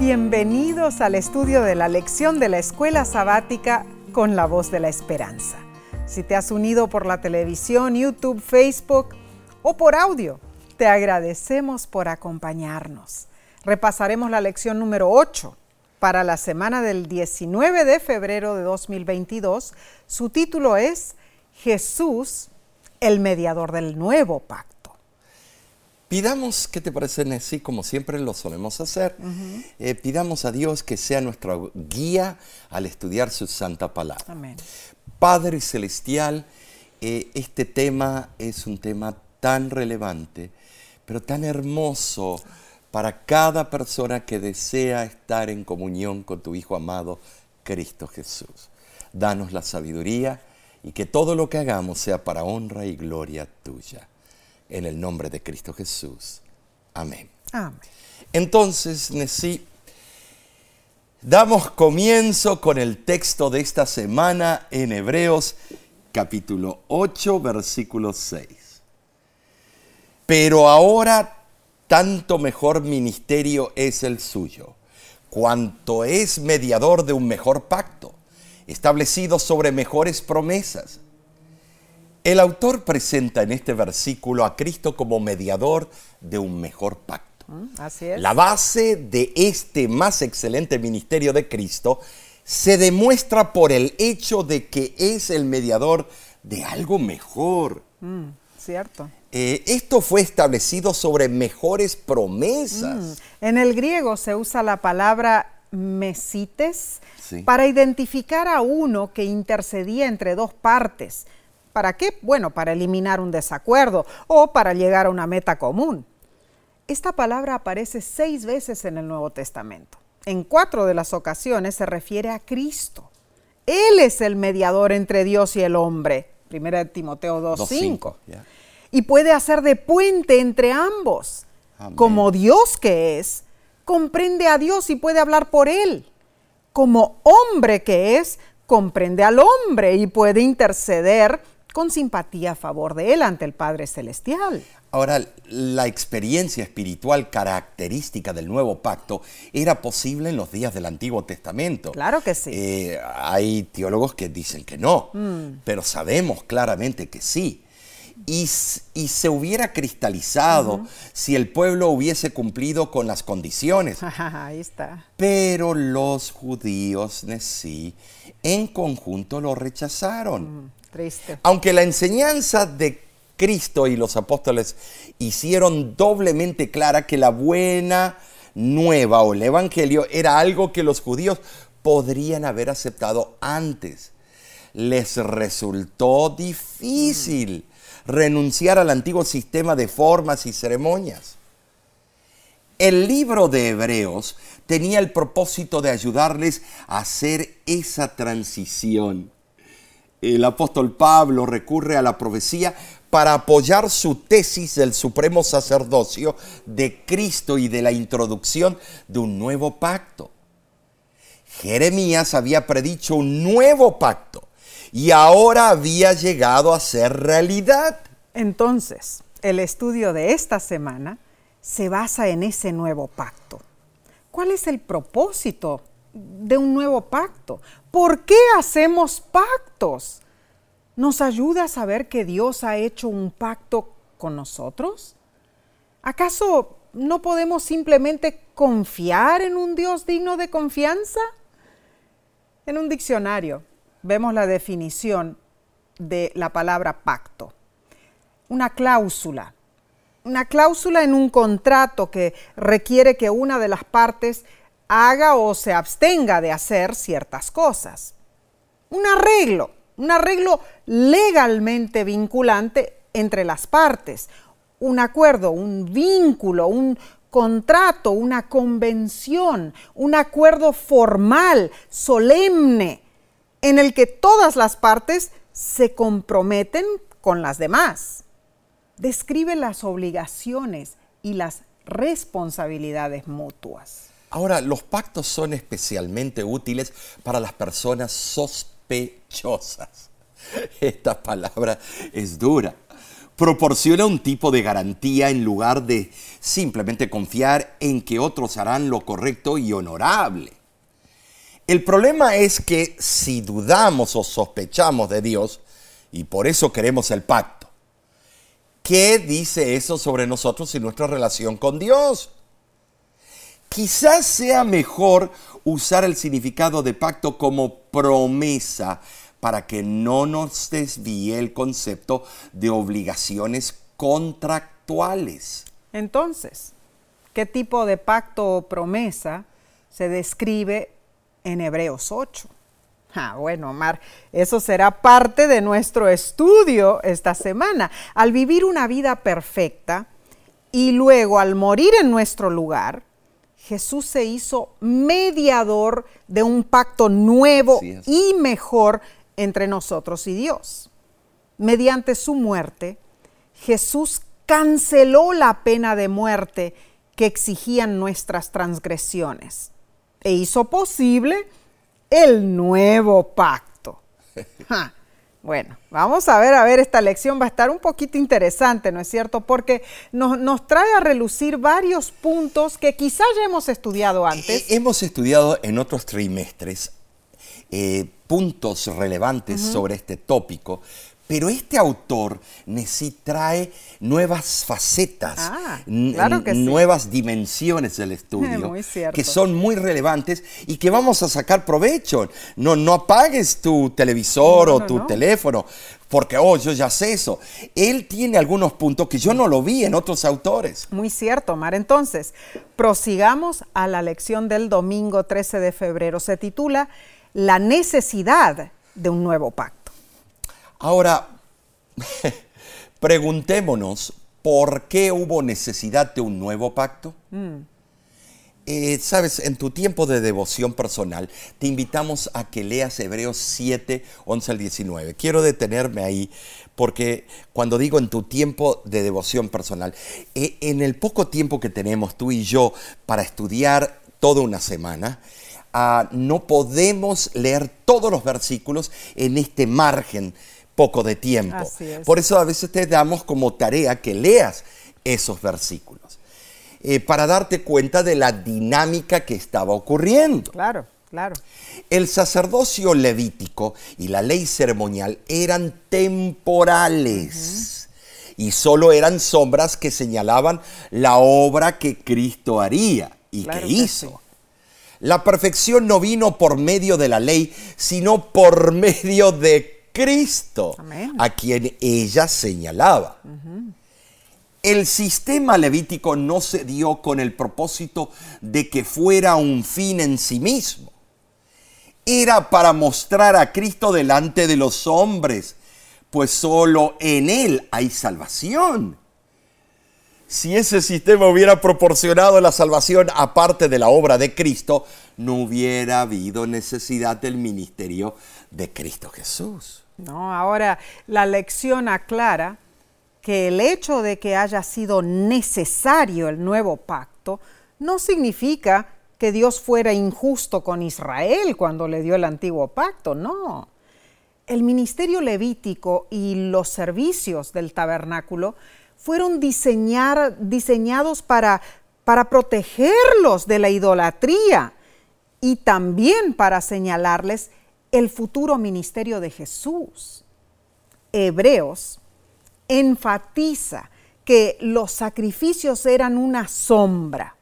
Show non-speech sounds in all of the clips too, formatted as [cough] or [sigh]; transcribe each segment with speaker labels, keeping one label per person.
Speaker 1: Bienvenidos al estudio de la lección de la escuela sabática con la voz de la esperanza. Si te has unido por la televisión, YouTube, Facebook o por audio, te agradecemos por acompañarnos. Repasaremos la lección número 8 para la semana del 19 de febrero de 2022. Su título es Jesús, el mediador del nuevo pacto.
Speaker 2: Pidamos, ¿qué te parece, Nessie? Como siempre lo solemos hacer, eh, pidamos a Dios que sea nuestra guía al estudiar su santa palabra.
Speaker 1: Amén.
Speaker 2: Padre Celestial, eh, este tema es un tema tan relevante, pero tan hermoso para cada persona que desea estar en comunión con tu Hijo amado, Cristo Jesús. Danos la sabiduría y que todo lo que hagamos sea para honra y gloria tuya en el nombre de Cristo Jesús. Amén.
Speaker 1: Amén.
Speaker 2: Entonces, Nesí, damos comienzo con el texto de esta semana en Hebreos capítulo 8, versículo 6. Pero ahora tanto mejor ministerio es el suyo, cuanto es mediador de un mejor pacto, establecido sobre mejores promesas el autor presenta en este versículo a Cristo como mediador de un mejor pacto.
Speaker 1: Mm, así es.
Speaker 2: La base de este más excelente ministerio de Cristo se demuestra por el hecho de que es el mediador de algo mejor.
Speaker 1: Mm, cierto.
Speaker 2: Eh, esto fue establecido sobre mejores promesas.
Speaker 1: Mm, en el griego se usa la palabra mesites
Speaker 2: Sí.
Speaker 1: para identificar a uno que intercedía entre dos partes ¿Para qué? Bueno, para eliminar un desacuerdo o para llegar a una meta común. Esta palabra aparece seis veces en el Nuevo Testamento. En cuatro de las ocasiones se refiere a Cristo. Él es el mediador entre Dios y el hombre. Primera de Timoteo 2.5.
Speaker 2: ya.
Speaker 1: Y puede hacer de puente entre ambos.
Speaker 2: Amén.
Speaker 1: Como Dios que es, comprende a Dios y puede hablar por él. Como hombre que es, comprende al hombre y puede interceder con simpatía a favor de él ante el Padre Celestial.
Speaker 2: Ahora, la experiencia espiritual característica del nuevo pacto era posible en los días del Antiguo Testamento.
Speaker 1: Claro que sí.
Speaker 2: Eh, hay teólogos que dicen que no,
Speaker 1: Mm.
Speaker 2: pero sabemos claramente que sí. Y, y se hubiera cristalizado si el pueblo hubiese cumplido con las condiciones. [laughs]
Speaker 1: Ahí está.
Speaker 2: Pero los judíos, sí, en conjunto lo rechazaron.
Speaker 1: Mm,
Speaker 2: Aunque la enseñanza de Cristo y los apóstoles hicieron doblemente clara que la buena nueva o el evangelio era algo que los judíos podrían haber aceptado antes. Les resultó difícil renunciar al antiguo sistema de formas y ceremonias. El libro de Hebreos tenía el propósito de ayudarles a hacer esa transición. El apóstol Pablo recurre a la profecía para apoyar su tesis del supremo sacerdocio de Cristo y de la introducción de un nuevo pacto. Jeremías había predicho un nuevo pacto y ahora había llegado a ser realidad.
Speaker 1: Entonces, el estudio de esta semana se basa en ese nuevo pacto. ¿Cuál es el propósito de un nuevo pacto? ¿Por qué hacemos pactos? ¿Nos ayuda a saber que Dios ha hecho un pacto con nosotros? ¿Acaso no podemos simplemente confiar en un Dios digno de confianza? En un diccionario vemos la definición de la palabra pacto. Una cláusula. Una cláusula en un contrato que requiere que una de las partes haga o se abstenga de hacer ciertas cosas. Un arreglo, un arreglo legalmente vinculante entre las partes. Un acuerdo, un vínculo, un contrato, una convención, un acuerdo formal, solemne, en el que todas las partes se comprometen con las demás. Describe las obligaciones y las responsabilidades mutuas.
Speaker 2: Ahora, los pactos son especialmente útiles para las personas sospechosas. [laughs] Esta palabra es dura, proporciona un tipo de garantía en lugar de simplemente confiar en que otros harán lo correcto y honorable. El problema es que si dudamos o sospechamos de Dios, y por eso queremos el pacto, ¿qué dice eso sobre nosotros y nuestra relación con Dios? Quizás sea mejor usar el significado de pacto como promesa para que no nos desvíe el concepto de obligaciones contractuales.
Speaker 1: Entonces, ¿qué tipo de pacto o promesa se describe en Hebreos 8? Ah, bueno, Omar, eso será parte de nuestro estudio esta semana. Al vivir una vida perfecta y luego al morir en nuestro lugar, Jesús se hizo mediador de un pacto nuevo y mejor entre nosotros y Dios. Mediante su muerte, Jesús canceló la pena de muerte que exigían nuestras transgresiones e hizo posible el nuevo pacto. [laughs] Bueno, vamos a ver, a ver, esta lección va a estar un poquito interesante, ¿no es cierto? Porque nos, trae a relucir varios puntos que quizás ya hemos estudiado antes.
Speaker 2: Hemos estudiado en otros trimestres eh, puntos relevantes sobre este tópico, pero este autor sí trae nuevas facetas,
Speaker 1: ah, nuevas
Speaker 2: dimensiones del estudio [laughs] que son muy relevantes y que vamos a sacar provecho. No, no apagues tu televisor o tu teléfono porque, oh, yo ya sé eso. Él tiene algunos puntos que yo no lo vi en otros autores.
Speaker 1: Muy cierto, Mar. Entonces, prosigamos a la lección del domingo 13 de febrero. Se titula La necesidad de un nuevo pacto.
Speaker 2: Ahora, [laughs] preguntémonos, ¿por qué hubo necesidad de un nuevo pacto? Mm. Eh, Sabes, en tu tiempo de devoción personal, te invitamos a que leas Hebreos 7, 11 al 19. Quiero detenerme ahí porque cuando digo en tu tiempo de devoción personal, eh, en el poco tiempo que tenemos tú y yo para estudiar toda una semana, ah, no podemos leer todos los versículos en este margen poco de tiempo. Por eso a veces te damos como tarea que leas esos versículos, eh, para darte cuenta de la dinámica que estaba ocurriendo.
Speaker 1: Claro, claro.
Speaker 2: El sacerdocio levítico y la ley ceremonial eran temporales. Y solo eran sombras que señalaban la obra que Cristo haría y que hizo. La perfección no vino por medio de la ley, sino por medio de Cristo, a quien ella señalaba. El sistema levítico no se dio con el propósito de que fuera un fin en sí mismo. Era para mostrar a Cristo delante de los hombres, pues solo en Él hay salvación. Si ese sistema hubiera proporcionado la salvación aparte de la obra de Cristo, no hubiera habido necesidad del ministerio de Cristo Jesús.
Speaker 1: No, ahora la lección aclara que el hecho de que haya sido necesario el nuevo pacto no significa que Dios fuera injusto con Israel cuando le dio el antiguo pacto, no. El ministerio levítico y los servicios del tabernáculo fueron diseñados para, para protegerlos de la idolatría y también para señalarles el futuro ministerio de Jesús. Hebreos enfatiza que los sacrificios eran una sombra,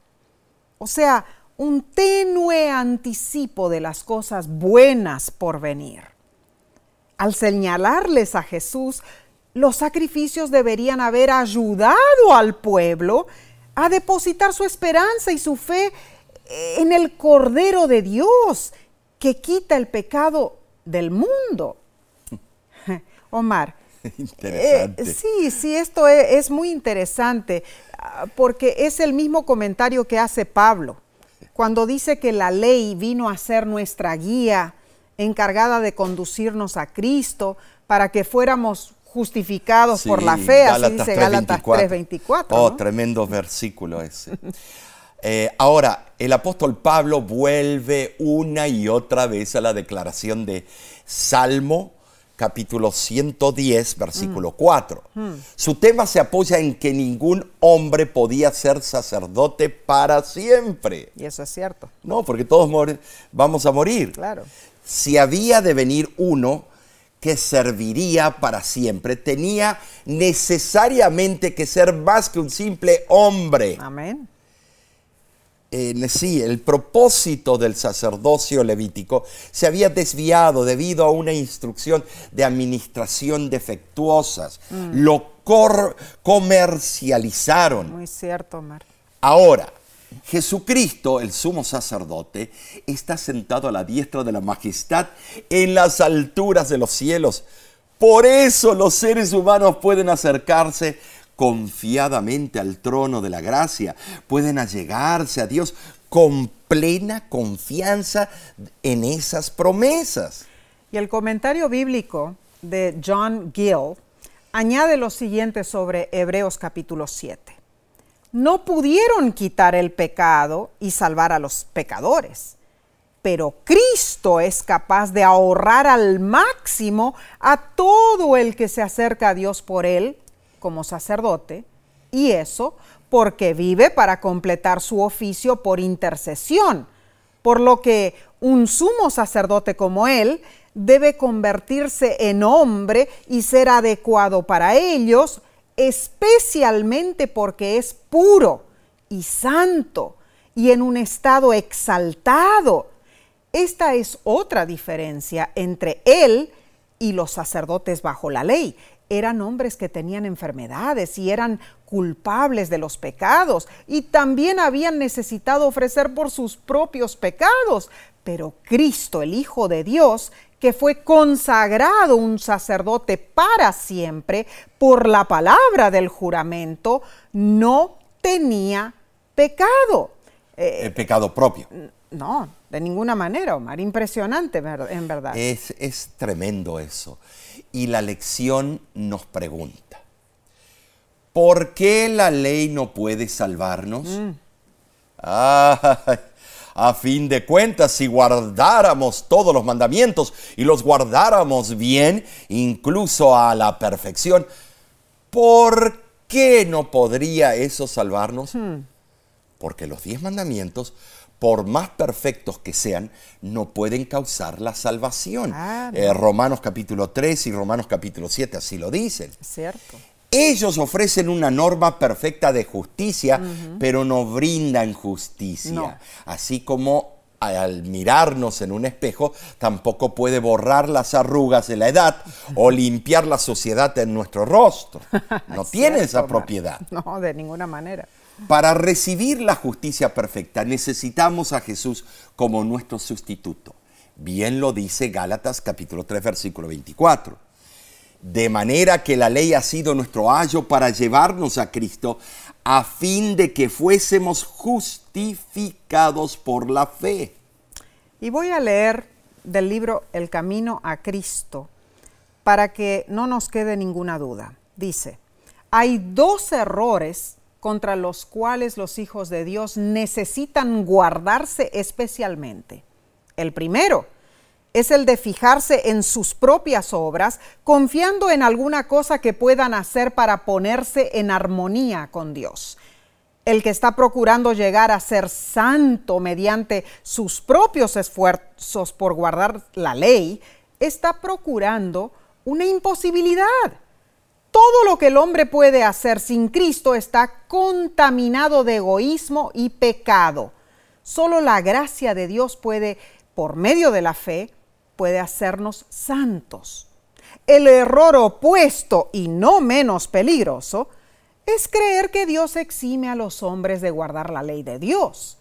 Speaker 1: o sea, un tenue anticipo de las cosas buenas por venir. Al señalarles a Jesús, los sacrificios deberían haber ayudado al pueblo a depositar su esperanza y su fe en el Cordero de Dios que quita el pecado del mundo. [laughs] Omar. [laughs]
Speaker 2: Interesante.
Speaker 1: Eh, sí, sí, esto es, es, muy interesante ah, porque es el mismo comentario que hace Pablo cuando dice que la ley vino a ser nuestra guía encargada de conducirnos a Cristo para que fuéramos justificados por la fe,
Speaker 2: así dice Gálatas 3.24. Oh, tremendo versículo ese. [laughs] Eh, ahora, el apóstol Pablo vuelve una y otra vez a la declaración de Salmo capítulo 110, versículo 4. Su tema se apoya en que ningún hombre podía ser sacerdote para siempre.
Speaker 1: Y eso es cierto.
Speaker 2: No, porque todos vamos a morir.
Speaker 1: Claro.
Speaker 2: Si había de venir uno que serviría para siempre, tenía necesariamente que ser más que un simple hombre.
Speaker 1: Amén.
Speaker 2: Sí, el propósito del sacerdocio levítico se había desviado debido a una instrucción de administración defectuosas. Lo cor- comercializaron.
Speaker 1: Muy cierto, Omar.
Speaker 2: Ahora, Jesucristo, el sumo sacerdote, está sentado a la diestra de la majestad en las alturas de los cielos. Por eso los seres humanos pueden acercarse confiadamente al trono de la gracia, pueden allegarse a Dios con plena confianza en esas promesas.
Speaker 1: Y el comentario bíblico de John Gill añade lo siguiente sobre Hebreos capítulo 7. No pudieron quitar el pecado y salvar a los pecadores, pero Cristo es capaz de ahorrar al máximo a todo el que se acerca a Dios por él como sacerdote, y eso porque vive para completar su oficio por intercesión, por lo que un sumo sacerdote como él debe convertirse en hombre y ser adecuado para ellos, especialmente porque es puro y santo y en un estado exaltado. Esta es otra diferencia entre él y los sacerdotes bajo la ley. Eran hombres que tenían enfermedades y eran culpables de los pecados y también habían necesitado ofrecer por sus propios pecados. Pero Cristo, el Hijo de Dios, que fue consagrado un sacerdote para siempre por la palabra del juramento, no tenía pecado.
Speaker 2: El pecado propio.
Speaker 1: No, de ninguna manera, Omar. Impresionante, en verdad.
Speaker 2: Es, es tremendo eso. Y la lección nos pregunta, ¿por qué la ley no puede salvarnos? Ay, a fin de cuentas, si guardáramos todos los mandamientos y los guardáramos bien, incluso a la perfección, ¿por qué no podría eso salvarnos? Porque los diez mandamientos, por más perfectos que sean, no pueden causar la salvación.
Speaker 1: Ah.
Speaker 2: Eh, Romanos capítulo 3 y Romanos capítulo 7 así lo dicen.
Speaker 1: Cierto.
Speaker 2: Ellos ofrecen una norma perfecta de justicia, pero no brindan justicia.
Speaker 1: No.
Speaker 2: Así como al mirarnos en un espejo, tampoco puede borrar las arrugas de la edad o [laughs] limpiar la suciedad en nuestro rostro. [laughs] No tiene esa propiedad.
Speaker 1: No, de ninguna manera.
Speaker 2: Para recibir la justicia perfecta necesitamos a Jesús como nuestro sustituto. Bien lo dice Gálatas capítulo 3 versículo 24. De manera que la ley ha sido nuestro ayo para llevarnos a Cristo a fin de que fuésemos justificados por la fe.
Speaker 1: Y voy a leer del libro El Camino a Cristo para que no nos quede ninguna duda. Dice, hay dos errores contra los cuales los hijos de Dios necesitan guardarse especialmente. El primero es el de fijarse en sus propias obras, confiando en alguna cosa que puedan hacer para ponerse en armonía con Dios. El que está procurando llegar a ser santo mediante sus propios esfuerzos por guardar la ley, está procurando una imposibilidad. Todo lo que el hombre puede hacer sin Cristo está contaminado de egoísmo y pecado. Solo la gracia de Dios puede, por medio de la fe, puede hacernos santos. El error opuesto y no menos peligroso es creer que Dios exime a los hombres de guardar la ley de Dios,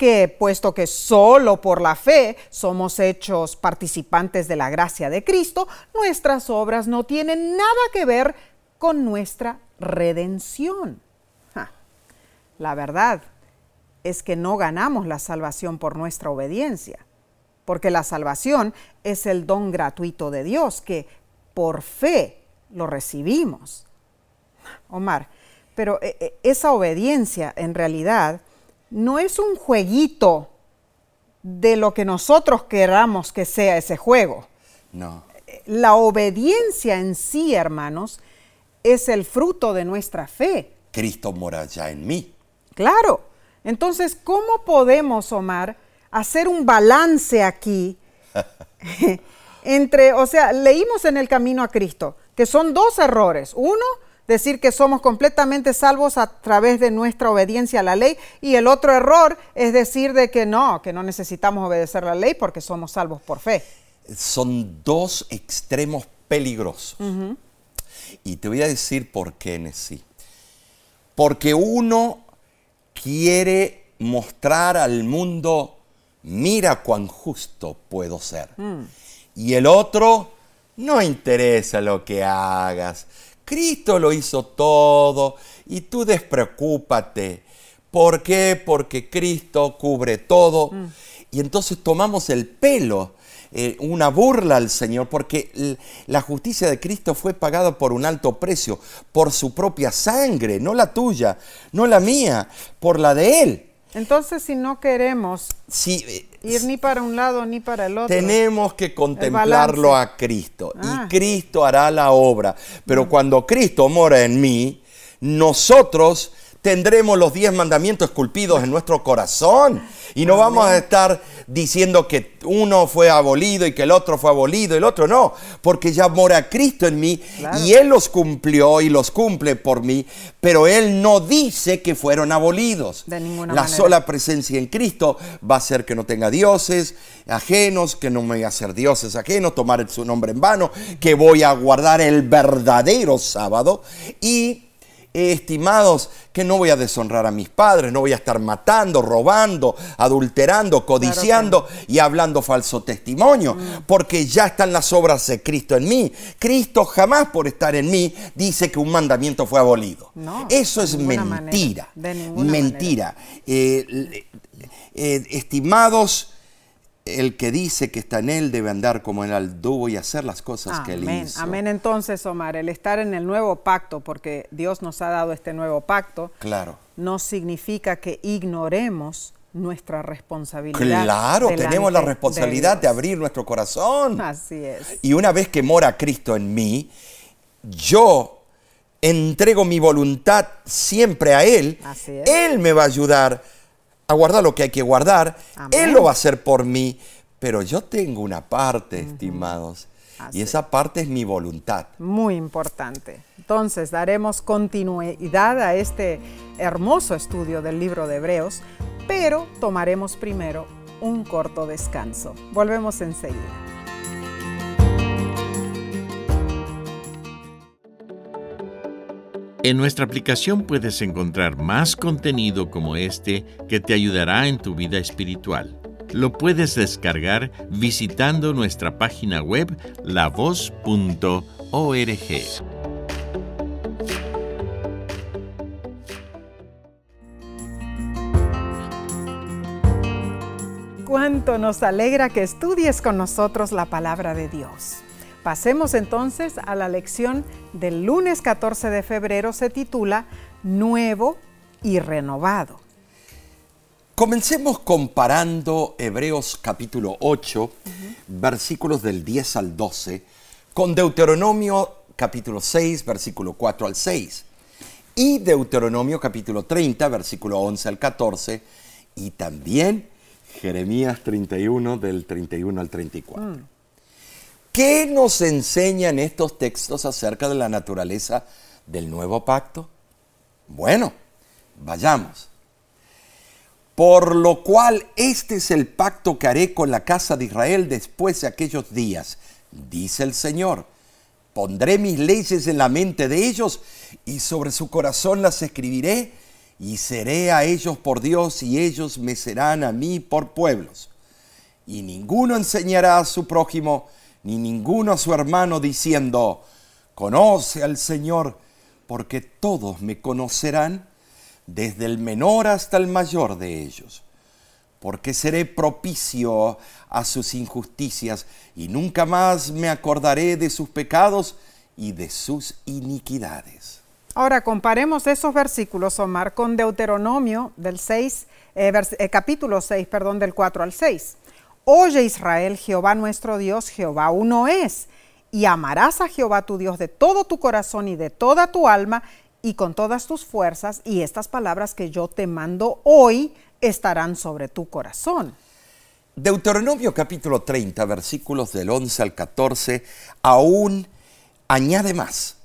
Speaker 1: que puesto que solo por la fe somos hechos participantes de la gracia de Cristo, nuestras obras no tienen nada que ver con nuestra redención. La verdad es que no ganamos la salvación por nuestra obediencia, porque la salvación es el don gratuito de Dios que por fe lo recibimos. Omar, pero eh, eh, esa obediencia en realidad no es un jueguito de lo que nosotros queramos que sea ese juego.
Speaker 2: No.
Speaker 1: La obediencia en sí, hermanos, es el fruto de nuestra fe.
Speaker 2: Cristo mora ya en mí.
Speaker 1: Claro. Entonces, ¿cómo podemos, Omar, hacer un balance aquí [laughs] [laughs] entre, o sea, leímos en el camino a Cristo que son dos errores. Uno, decir que somos completamente salvos a través de nuestra obediencia a la ley y el otro error es decir de que no, que no necesitamos obedecer la ley porque somos salvos por fe.
Speaker 2: Son dos extremos peligrosos. Y te voy a decir por qué, Nessie. Porque uno quiere mostrar al mundo, mira cuán justo puedo ser. Mm. Y el otro, no interesa lo que hagas. Cristo lo hizo todo y tú despreocúpate. ¿Por qué? Porque Cristo cubre todo. Mm. Y entonces tomamos el pelo eh, una burla al Señor, porque la justicia de Cristo fue pagada por un alto precio, por su propia sangre, no la tuya, no la mía, por la de Él.
Speaker 1: Entonces, si no queremos eh, ir ni para un lado ni para el otro,
Speaker 2: tenemos que contemplarlo a Cristo y ah. Cristo hará la obra. Pero mm. cuando Cristo mora en mí, nosotros tendremos los diez mandamientos esculpidos en nuestro corazón. Y no vamos a estar diciendo que uno fue abolido y que el otro fue abolido, el otro no, porque ya mora Cristo en mí y Él los cumplió y los cumple por mí, pero Él no dice que fueron abolidos.
Speaker 1: De ninguna
Speaker 2: La sola presencia en Cristo va a hacer que no tenga dioses ajenos, que no me voy a hacer dioses ajenos, tomar su nombre en vano, que voy a guardar el verdadero sábado y estimados, que no voy a deshonrar a mis padres, no voy a estar matando, robando, adulterando, codiciando y hablando falso testimonio, mm. porque ya están las obras de Cristo en mí. Cristo jamás por estar en mí dice que un mandamiento fue abolido. Eso es mentira. mentira. Eh, eh, estimados, el que dice que está en él debe andar como él anduvo y hacer las cosas que él hizo.
Speaker 1: Amén. Entonces, Omar, el estar en el nuevo pacto, porque Dios nos ha dado este nuevo pacto,
Speaker 2: claro.
Speaker 1: no significa que ignoremos nuestra responsabilidad.
Speaker 2: Claro, tenemos la responsabilidad de, abrir nuestro corazón.
Speaker 1: Así es.
Speaker 2: Y una vez que mora Cristo en mí, yo entrego mi voluntad siempre a Él.
Speaker 1: Así es.
Speaker 2: Él me va a ayudar a guardar lo que hay que guardar. Él lo va a hacer por mí. Pero yo tengo una parte, estimados. Y esa parte es mi voluntad.
Speaker 1: Muy importante. Entonces daremos continuidad a este hermoso estudio del libro de Hebreos, pero tomaremos primero un corto descanso. Volvemos enseguida.
Speaker 3: En nuestra aplicación puedes encontrar más contenido como este que te ayudará en tu vida espiritual. Lo puedes descargar visitando nuestra página web lavoz.org.
Speaker 1: Cuánto nos alegra que estudies con nosotros la palabra de Dios. Pasemos entonces a la lección del lunes 14 de febrero, se titula Nuevo y renovado.
Speaker 2: Comencemos comparando Hebreos capítulo 8, versículos del 10 al 12, con Deuteronomio capítulo 6, versículo 4 al 6, y Deuteronomio capítulo 30, versículo 11 al 14, y también Jeremías 31 del 31 al 34. ¿Qué nos enseñan estos textos acerca de la naturaleza del nuevo pacto? Bueno, vayamos. Por lo cual este es el pacto que haré con la casa de Israel después de aquellos días, dice el Señor. Pondré mis leyes en la mente de ellos y sobre su corazón las escribiré y seré a ellos por Dios y ellos me serán a mí por pueblos. Y ninguno enseñará a su prójimo, ni ninguno a su hermano diciendo, conoce al Señor, porque todos me conocerán, desde el menor hasta el mayor de ellos, porque seré propicio a sus injusticias y nunca más me acordaré de sus pecados y de sus iniquidades.
Speaker 1: Ahora comparemos esos versículos, Omar, con Deuteronomio del 6, eh, eh, capítulo 6, perdón, del 4 al 6. Oye Israel, Jehová nuestro Dios, Jehová uno es. y amarás a Jehová tu Dios de todo tu corazón y de toda tu alma y con todas tus fuerzas, y estas palabras que yo te mando hoy estarán sobre tu corazón.
Speaker 2: Deuteronomio capítulo 30, versículos del 11 al 14, aún añade más.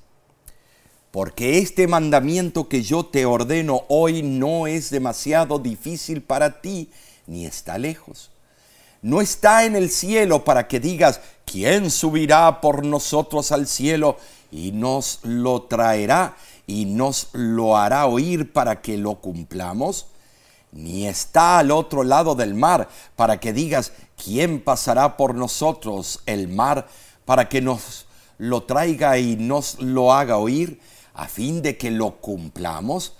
Speaker 2: Porque este mandamiento que yo te ordeno hoy no es demasiado difícil para ti, ni está lejos. No está en el cielo para que digas, ¿quién subirá por nosotros al cielo y nos lo traerá y nos lo hará oír para que lo cumplamos? Ni está al otro lado del mar para que digas, ¿quién pasará por nosotros el mar para que nos lo traiga y nos lo haga oír, a fin de que lo cumplamos?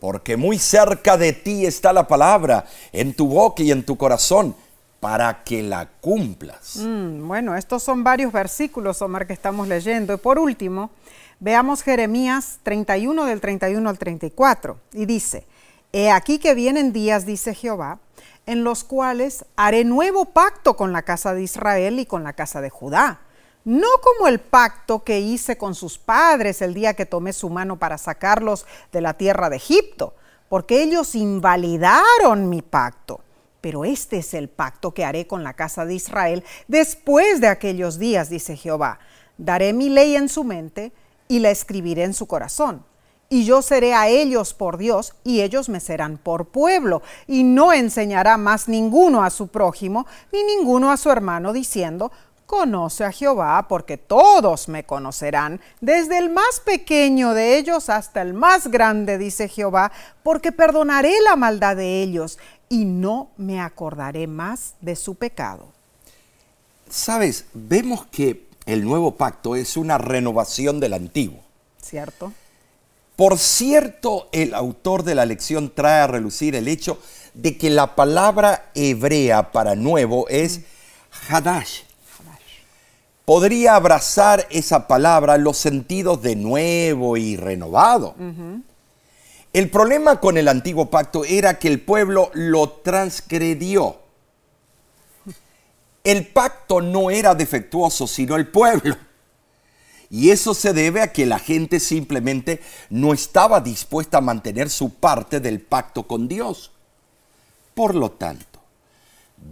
Speaker 2: Porque muy cerca de ti está la palabra, en tu boca y en tu corazón, para que la cumplas.
Speaker 1: Mm, bueno, estos son varios versículos, Omar, que estamos leyendo. Y por último, veamos Jeremías 31 del 31 al 34. Y dice, He aquí que vienen días, dice Jehová, en los cuales haré nuevo pacto con la casa de Israel y con la casa de Judá. No como el pacto que hice con sus padres el día que tomé su mano para sacarlos de la tierra de Egipto, porque ellos invalidaron mi pacto. Pero este es el pacto que haré con la casa de Israel después de aquellos días, dice Jehová. Daré mi ley en su mente y la escribiré en su corazón y yo seré a ellos por Dios, y ellos me serán por pueblo, y no enseñará más ninguno a su prójimo, ni ninguno a su hermano, diciendo, Conoce a Jehová, porque todos me conocerán, desde el más pequeño de ellos hasta el más grande, dice Jehová, porque perdonaré la maldad de ellos, y no me acordaré más de su pecado.
Speaker 2: Sabes, vemos que el nuevo pacto es una renovación del antiguo.
Speaker 1: ¿Cierto?
Speaker 2: Por cierto, el autor de la lección trae a relucir el hecho de que la palabra hebrea para nuevo es hadash. Podría abrazar esa palabra los sentidos de nuevo y renovado. El problema con el antiguo pacto era que el pueblo lo transgredió. El pacto no era defectuoso, sino el pueblo. Y eso se debe a que la gente simplemente no estaba dispuesta a mantener su parte del pacto con Dios. Por lo tanto,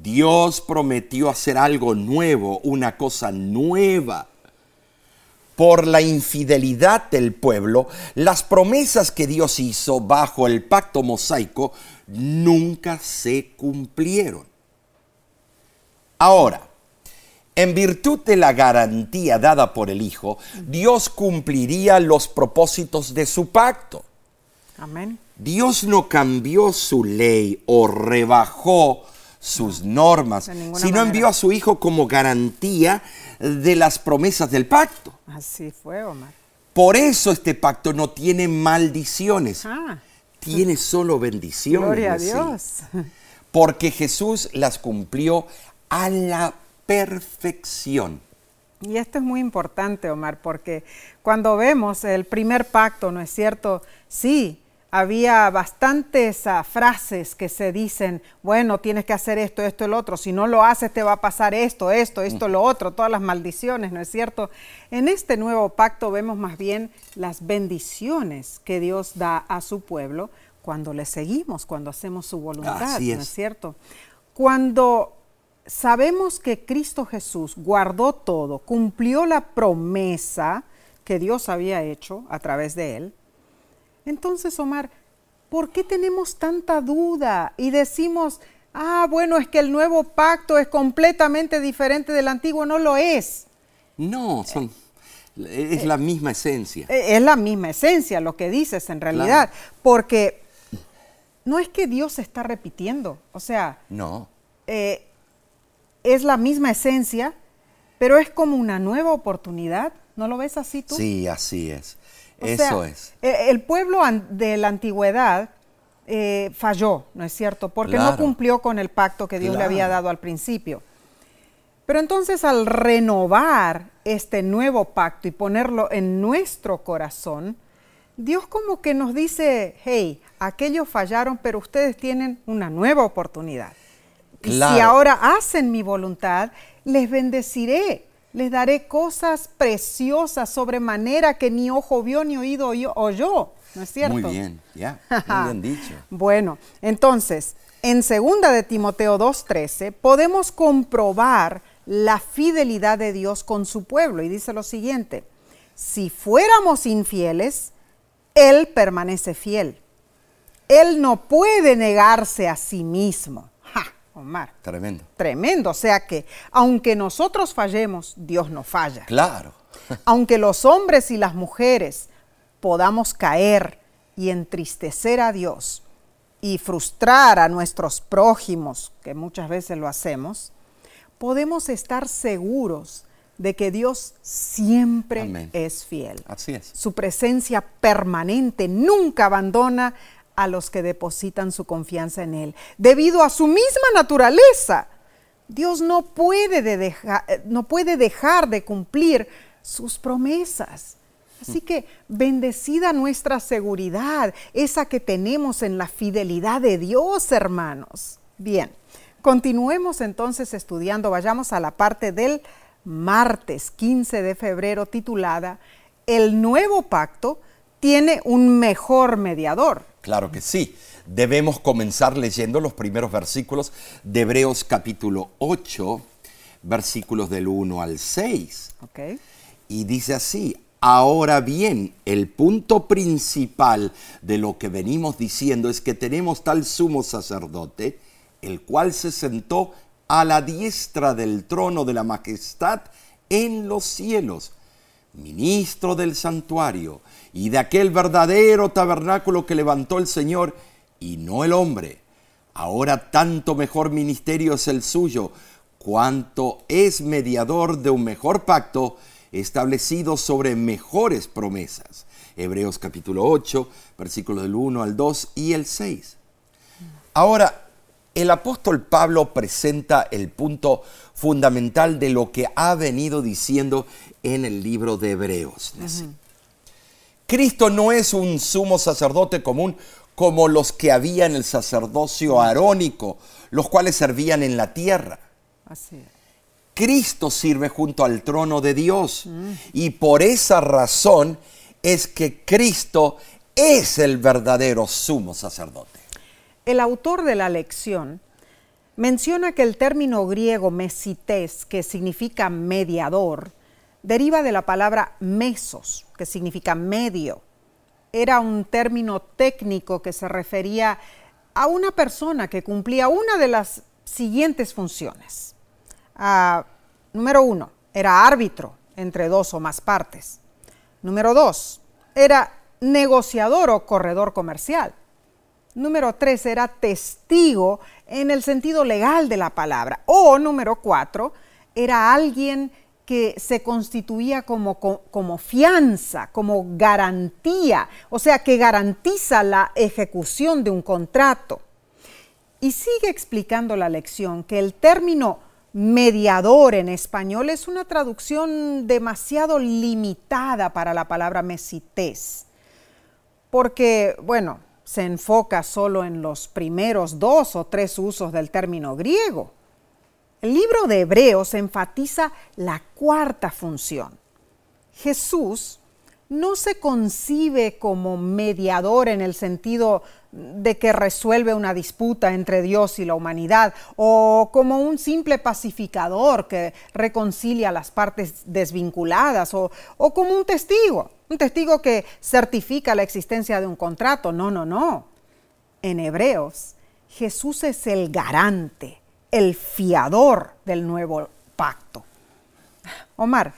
Speaker 2: Dios prometió hacer algo nuevo, una cosa nueva. Por la infidelidad del pueblo, las promesas que Dios hizo bajo el pacto mosaico nunca se cumplieron. Ahora, en virtud de la garantía dada por el Hijo, Dios cumpliría los propósitos de su pacto.
Speaker 1: Amén.
Speaker 2: Dios no cambió su ley o rebajó sus normas, sino envió a su Hijo como garantía de las promesas del pacto.
Speaker 1: Así fue, Omar.
Speaker 2: Por eso este pacto no tiene maldiciones, ah. tiene solo bendiciones.
Speaker 1: Gloria a Dios. [laughs]
Speaker 2: Porque Jesús las cumplió a la perfección.
Speaker 1: Y esto es muy importante, Omar, porque cuando vemos el primer pacto, ¿no es cierto? Sí, había bastantes ah, frases que se dicen, bueno, tienes que hacer esto, esto, el otro, si no lo haces te va a pasar esto, esto, esto, lo otro, todas las maldiciones, ¿no es cierto? En este nuevo pacto vemos más bien las bendiciones que Dios da a su pueblo cuando le seguimos, cuando hacemos su voluntad, ¿no es cierto? Cuando sabemos que Cristo Jesús guardó todo, cumplió la promesa que Dios había hecho a través de él, entonces, Omar, ¿por qué tenemos tanta duda y decimos, ah, bueno, es que el nuevo pacto es completamente diferente del antiguo? No lo es.
Speaker 2: No, son, es la misma esencia.
Speaker 1: Es la misma esencia lo que dices en realidad, porque no es que Dios se está repitiendo, o sea,
Speaker 2: no.
Speaker 1: Eh, es la misma esencia, pero es como una nueva oportunidad. ¿No lo ves así tú?
Speaker 2: Sí, así es. Eso es.
Speaker 1: E, el pueblo de la antigüedad eh, falló, ¿no es cierto? Porque no cumplió con el pacto que Dios le había dado al principio. Pero entonces al renovar este nuevo pacto y ponerlo en nuestro corazón, Dios como que nos dice, hey, aquellos fallaron, pero ustedes tienen una nueva oportunidad. Y si ahora hacen mi voluntad, les bendeciré. Les daré cosas preciosas sobremanera que ni ojo vio ni oído oyó. ¿No es cierto?
Speaker 2: Muy bien, ya, [laughs] muy bien dicho.
Speaker 1: bueno, entonces, en 2 de Timoteo 2.13 podemos comprobar la fidelidad de Dios con su pueblo y dice lo siguiente, si fuéramos infieles, Él permanece fiel. Él no puede negarse a sí mismo. Omar.
Speaker 2: Tremendo.
Speaker 1: Tremendo. O sea que, aunque nosotros fallemos, Dios no falla.
Speaker 2: Claro. [laughs]
Speaker 1: aunque los hombres y las mujeres podamos caer y entristecer a Dios y frustrar a nuestros prójimos, que muchas veces lo hacemos, podemos estar seguros de que Dios siempre es fiel.
Speaker 2: Así es.
Speaker 1: Su presencia permanente nunca abandona a los que depositan su confianza en Él. Debido a su misma naturaleza, Dios no puede, dejar, no puede dejar de cumplir sus promesas. Así que bendecida nuestra seguridad, esa que tenemos en la fidelidad de Dios, hermanos. Bien, continuemos entonces estudiando, vayamos a la parte del martes 15 de febrero titulada El nuevo pacto tiene un mejor mediador.
Speaker 2: Claro que sí. Debemos comenzar leyendo los primeros versículos de Hebreos capítulo 8, versículos del 1 al 6.
Speaker 1: Okay.
Speaker 2: Y dice así, ahora bien, el punto principal de lo que venimos diciendo es que tenemos tal sumo sacerdote, el cual se sentó a la diestra del trono de la majestad en los cielos, ministro del santuario y de aquel verdadero tabernáculo que levantó el Señor y no el hombre. Ahora tanto mejor ministerio es el suyo, cuanto es mediador de un mejor pacto establecido sobre mejores promesas. Hebreos capítulo 8, versículos del 1 al 2 y el 6. Ahora, el apóstol Pablo presenta el punto fundamental de lo que ha venido diciendo en el libro de Hebreos. Cristo no es un sumo sacerdote común como los que había en el sacerdocio arónico, los cuales servían en la tierra. Cristo sirve junto al trono de Dios mm. y por esa razón es que Cristo es el verdadero sumo sacerdote.
Speaker 1: El autor de la lección menciona que el término griego mesites, que significa mediador, deriva de la palabra mesos, que significa medio. Era un término técnico que se refería a una persona que cumplía una de las siguientes funciones. Ah, número uno, era árbitro entre dos o más partes. Número dos, era negociador o corredor comercial. Número tres, era testigo en el sentido legal de la palabra. O número cuatro, era alguien que se constituía como, como, fianza, como garantía, o sea, que garantiza la ejecución de un contrato. Y sigue explicando la lección que el término mediador en español es una traducción demasiado limitada para la palabra mesités, porque, bueno, se enfoca solo en los primeros dos o tres usos del término griego. El libro de Hebreos enfatiza la cuarta función. Jesús no se concibe como mediador en el sentido de que resuelve una disputa entre Dios y la humanidad, o como un simple pacificador que reconcilia las partes desvinculadas, o, o como un testigo un testigo que certifica la existencia de un contrato. No, no, no. En Hebreos, Jesús es el garante, el fiador del nuevo pacto. Omar,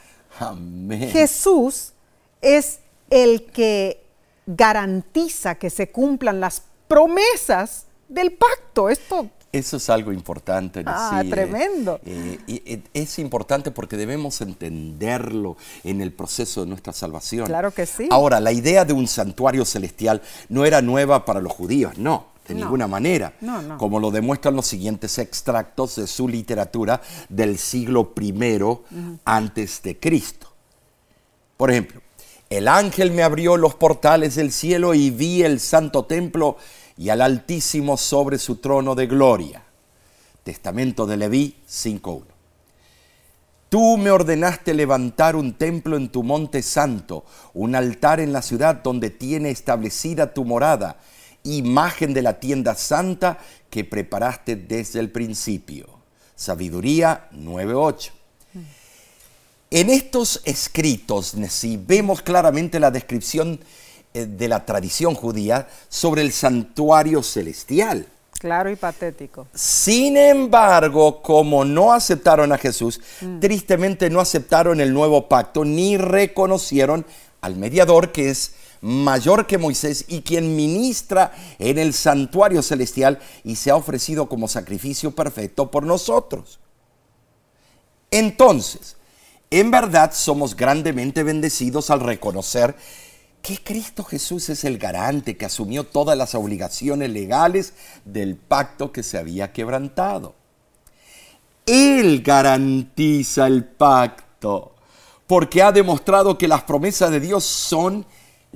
Speaker 1: Jesús es el que garantiza que se cumplan las promesas del pacto. Esto
Speaker 2: eso es algo importante.
Speaker 1: Ah, tremendo.
Speaker 2: Eh, eh, es importante porque debemos entenderlo en el proceso de nuestra salvación.
Speaker 1: Claro que sí.
Speaker 2: Ahora, la idea de un santuario celestial no era nueva para los judíos, no, de ninguna manera.
Speaker 1: No, no.
Speaker 2: Como lo demuestran los siguientes extractos de su literatura del siglo I antes de Cristo. Por ejemplo, el ángel me abrió los portales del cielo y vi el santo templo y al Altísimo sobre su trono de gloria. Testamento de Leví 5.1. Tú me ordenaste levantar un templo en tu monte santo, un altar en la ciudad donde tiene establecida tu morada, imagen de la tienda santa que preparaste desde el principio. Sabiduría 9.8. En estos escritos, si vemos claramente la descripción eh, de la tradición judía sobre el santuario celestial.
Speaker 1: Claro y patético.
Speaker 2: Sin embargo, como no aceptaron a Jesús, mm. tristemente no aceptaron el nuevo pacto ni reconocieron al mediador que es mayor que Moisés y quien ministra en el santuario celestial y se ha ofrecido como sacrificio perfecto por nosotros. Entonces, en verdad somos grandemente bendecidos al reconocer que Cristo Jesús es el garante que asumió todas las obligaciones legales del pacto que se había quebrantado. Él garantiza el pacto porque ha demostrado que las promesas de Dios son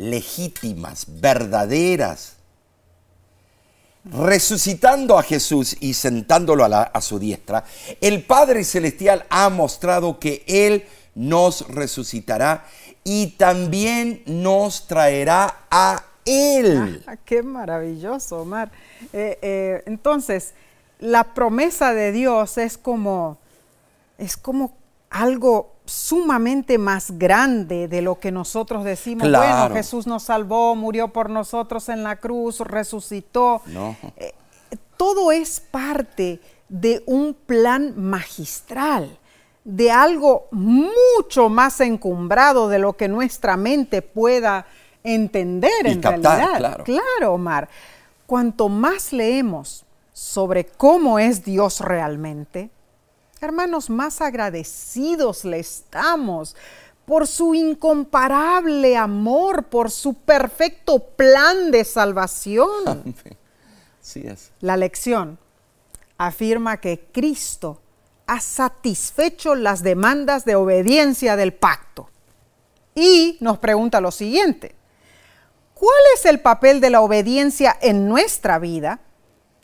Speaker 2: legítimas, verdaderas. Resucitando a Jesús y sentándolo a, su diestra, el Padre Celestial ha mostrado que Él nos resucitará y también nos traerá a Él.
Speaker 1: Ah, ¡Qué maravilloso, Omar! Eh, eh, entonces, la promesa de Dios es como, es como algo sumamente más grande de lo que nosotros decimos. Bueno, Jesús nos salvó, murió por nosotros en la cruz, resucitó. Eh, todo es parte de un plan magistral de algo mucho más encumbrado de lo que nuestra mente pueda entender en realidad. Claro. claro, Omar. Cuanto más leemos sobre cómo es Dios realmente, hermanos, más agradecidos le estamos por su incomparable amor, por su perfecto plan de salvación. [laughs]
Speaker 2: Es.
Speaker 1: La lección afirma que Cristo ha satisfecho las demandas de obediencia del pacto. Y nos pregunta lo siguiente, ¿cuál es el papel de la obediencia en nuestra vida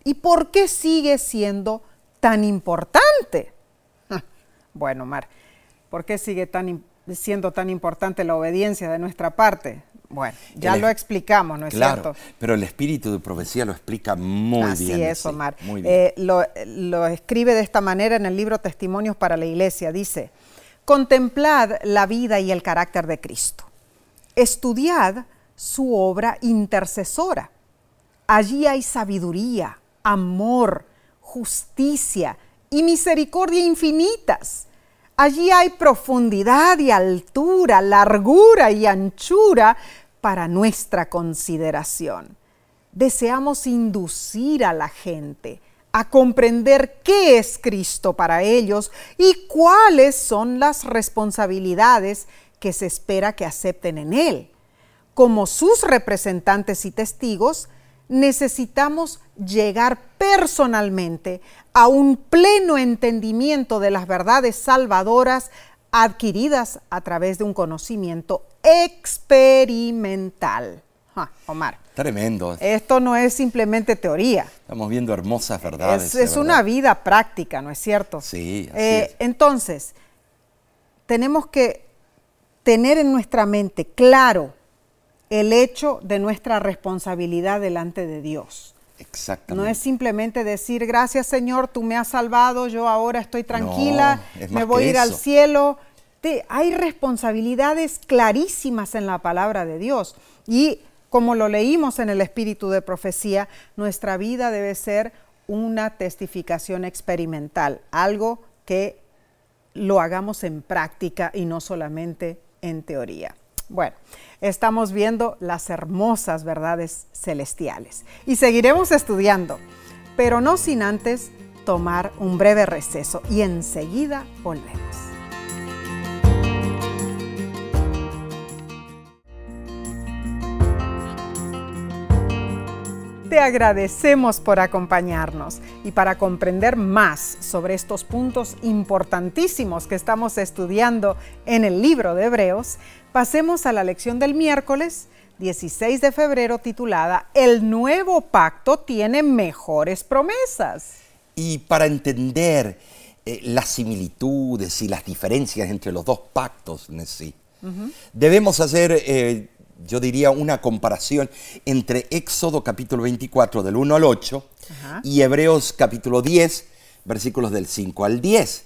Speaker 1: y por qué sigue siendo tan importante? Bueno, Mar, ¿por qué sigue tan, siendo tan importante la obediencia de nuestra parte? Bueno, ya lo explicamos, ¿no es
Speaker 2: claro, Pero el espíritu de profecía lo explica muy
Speaker 1: bien.
Speaker 2: Así
Speaker 1: es, Omar. Eh, lo, lo escribe de esta manera en el libro Testimonios para la Iglesia. Dice, contemplad la vida y el carácter de Cristo. Estudiad su obra intercesora. Allí hay sabiduría, amor, justicia y misericordia infinitas Allí hay profundidad y altura, largura y anchura para nuestra consideración. Deseamos inducir a la gente a comprender qué es Cristo para ellos y cuáles son las responsabilidades que se espera que acepten en Él. Como sus representantes y testigos, necesitamos llegar personalmente a un pleno entendimiento de las verdades salvadoras adquiridas a través de un conocimiento experimental. Omar.
Speaker 2: Tremendo.
Speaker 1: Esto no es simplemente teoría.
Speaker 2: Estamos viendo hermosas verdades.
Speaker 1: Es, una vida práctica, ¿no es cierto?
Speaker 2: Sí. Así
Speaker 1: eh, Entonces, tenemos que tener en nuestra mente claro el hecho de nuestra responsabilidad delante de Dios.
Speaker 2: Exactamente.
Speaker 1: No es simplemente decir, gracias Señor, tú me has salvado, yo ahora estoy tranquila, me voy a ir al cielo. hay responsabilidades clarísimas en la palabra de Dios. Y como lo leímos en el espíritu de profecía, nuestra vida debe ser una testificación experimental, algo que lo hagamos en práctica y no solamente en teoría. Bueno, estamos viendo las hermosas verdades celestiales y seguiremos estudiando, pero no sin antes tomar un breve receso y enseguida volvemos. Te agradecemos por acompañarnos y para comprender más sobre estos puntos importantísimos que estamos estudiando en el libro de Hebreos, Pasemos a la lección del miércoles 16 de febrero titulada El nuevo pacto tiene mejores promesas.
Speaker 2: Y para entender eh, las similitudes y las diferencias entre los dos pactos sí. Debemos hacer, eh, yo diría, una comparación entre Éxodo capítulo 24 del 1 al 8 y Hebreos capítulo 10, versículos del 5 al 10.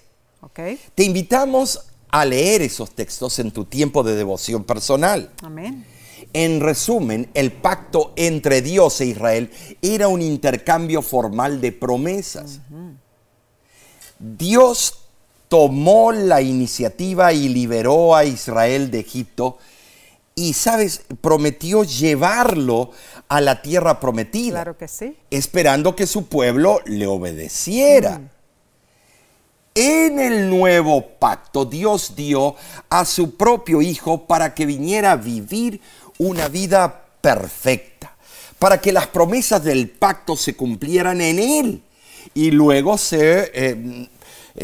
Speaker 2: Te invitamos a leer esos textos en tu tiempo de devoción personal.
Speaker 1: Amén.
Speaker 2: En resumen, el pacto entre Dios e Israel era un intercambio formal de promesas. Dios tomó la iniciativa y liberó a Israel de Egipto y, sabes, prometió llevarlo a la tierra prometida.
Speaker 1: Claro que sí.
Speaker 2: Esperando que su pueblo le obedeciera. Mm. En el nuevo pacto Dios dio a su propio Hijo para que viniera a vivir una vida perfecta, para que las promesas del pacto se cumplieran en Él y luego se, eh,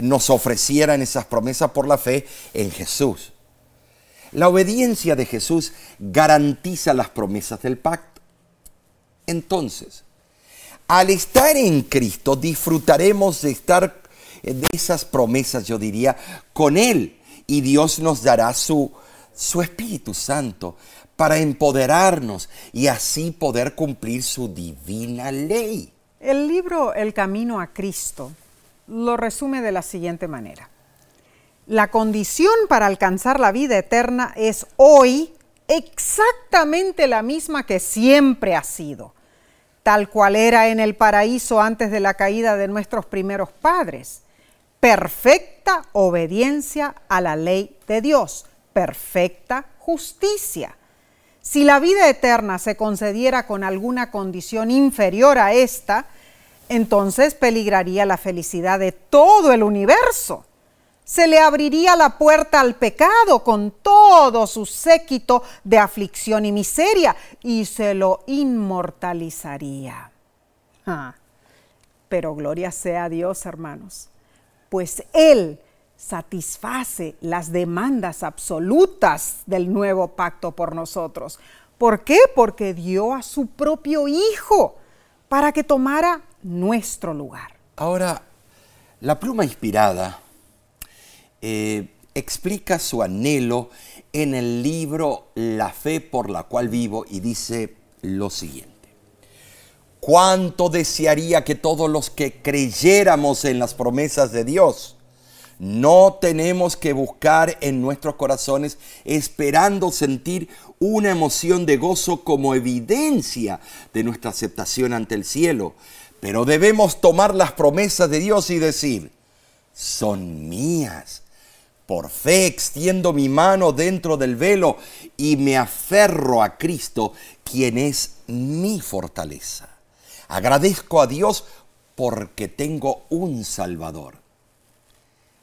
Speaker 2: nos ofrecieran esas promesas por la fe en Jesús. La obediencia de Jesús garantiza las promesas del pacto. Entonces, al estar en Cristo, disfrutaremos de estar de esas promesas, yo diría, con Él. Y Dios nos dará su, su Espíritu Santo para empoderarnos y así poder cumplir su divina ley.
Speaker 1: El libro El Camino a Cristo lo resume de la siguiente manera. La condición para alcanzar la vida eterna es hoy exactamente la misma que siempre ha sido, tal cual era en el paraíso antes de la caída de nuestros primeros padres. Perfecta obediencia a la ley de Dios, perfecta justicia. Si la vida eterna se concediera con alguna condición inferior a esta, entonces peligraría la felicidad de todo el universo. Se le abriría la puerta al pecado con todo su séquito de aflicción y miseria y se lo inmortalizaría. Ah, pero gloria sea Dios, hermanos, pues Él satisface las demandas absolutas del nuevo pacto por nosotros. ¿Por qué? Porque dio a su propio Hijo para que tomara nuestro lugar.
Speaker 2: Ahora, la pluma inspirada eh, explica su anhelo en el libro La fe por la cual vivo y dice lo siguiente. ¿Cuánto desearía que todos los que creyéramos en las promesas de Dios, no tenemos que buscar en nuestros corazones esperando sentir una emoción de gozo como evidencia de nuestra aceptación ante el cielo, pero debemos tomar las promesas de Dios y decir, son mías. Por fe extiendo mi mano dentro del velo y me aferro a Cristo, quien es mi fortaleza. Agradezco a Dios porque tengo un Salvador.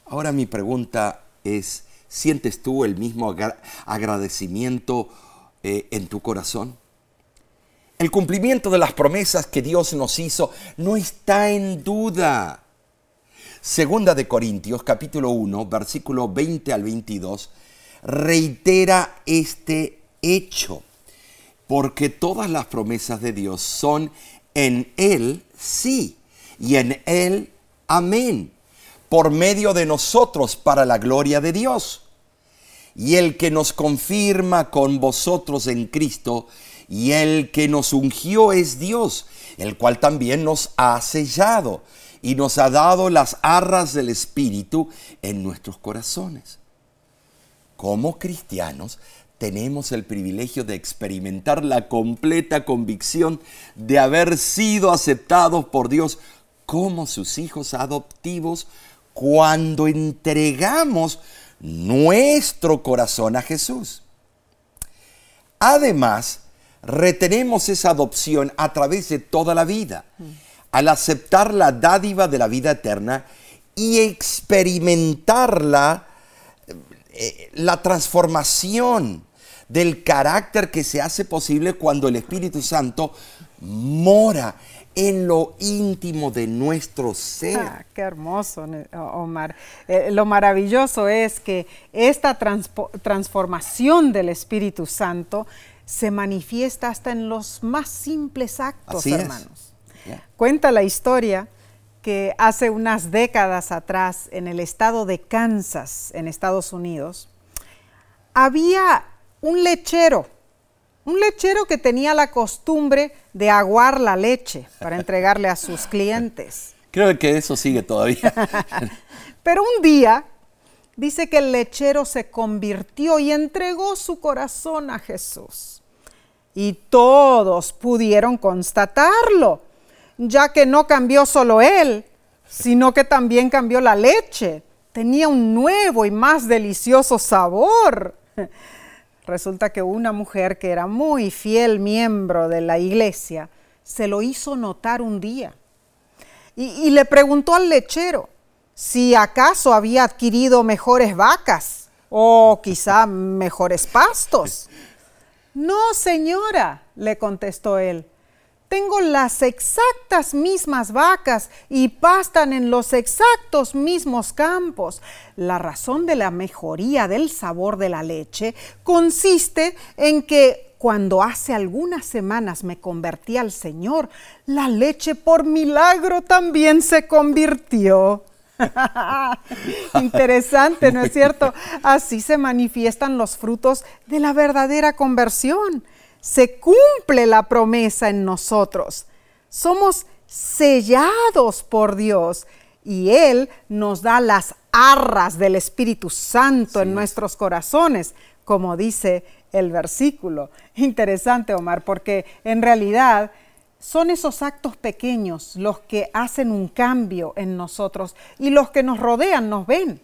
Speaker 2: Ahora mi pregunta es, ¿sientes tú el mismo agradecimiento eh, en tu corazón? El cumplimiento de las promesas que Dios nos hizo no está en duda. Segunda de Corintios capítulo 1, versículo 20 al 22, reitera este hecho, porque todas las promesas de Dios son en Él sí y en Él amén por medio de nosotros para la gloria de Dios. Y el que nos confirma con vosotros en Cristo, y el que nos ungió es Dios, el cual también nos ha sellado y nos ha dado las arras del Espíritu en nuestros corazones. Como cristianos, tenemos el privilegio de experimentar la completa convicción de haber sido aceptados por Dios como sus hijos adoptivos cuando entregamos nuestro corazón a Jesús. Además, retenemos esa adopción a través de toda la vida, al aceptar la dádiva de la vida eterna y experimentarla, eh, la transformación del carácter que se hace posible cuando el Espíritu Santo mora en lo íntimo de nuestro ser. Ah,
Speaker 1: qué hermoso, Omar. Eh, lo maravilloso es que esta transformación del Espíritu Santo se manifiesta hasta en los más simples actos, Cuenta la historia que hace unas décadas atrás en el estado de Kansas, en Estados Unidos, había un lechero, un lechero que tenía la costumbre de aguar la leche para entregarle a sus clientes.
Speaker 2: Creo que eso sigue todavía. [laughs]
Speaker 1: Pero un día dice que el lechero se convirtió y entregó su corazón a Jesús. Y todos pudieron constatarlo ya que no cambió solo él, sino que también cambió la leche. Tenía un nuevo y más delicioso sabor. [laughs] Resulta que una mujer que era muy fiel miembro de la iglesia se lo hizo notar un día y, le preguntó al lechero si acaso había adquirido mejores vacas o quizá mejores pastos. [laughs] No, señora, le contestó él tengo las exactas mismas vacas y pastan en los exactos mismos campos. La razón de la mejoría del sabor de la leche consiste en que cuando hace algunas semanas me convertí al Señor, la leche por milagro también se convirtió. [laughs] Interesante, ¿no es cierto? Así se manifiestan los frutos de la verdadera conversión se cumple la promesa en nosotros. Somos sellados por Dios y Él nos da las arras del Espíritu Santo en nuestros corazones, como dice el versículo. Interesante, Omar, porque en realidad son esos actos pequeños los que hacen un cambio en nosotros y los que nos rodean nos ven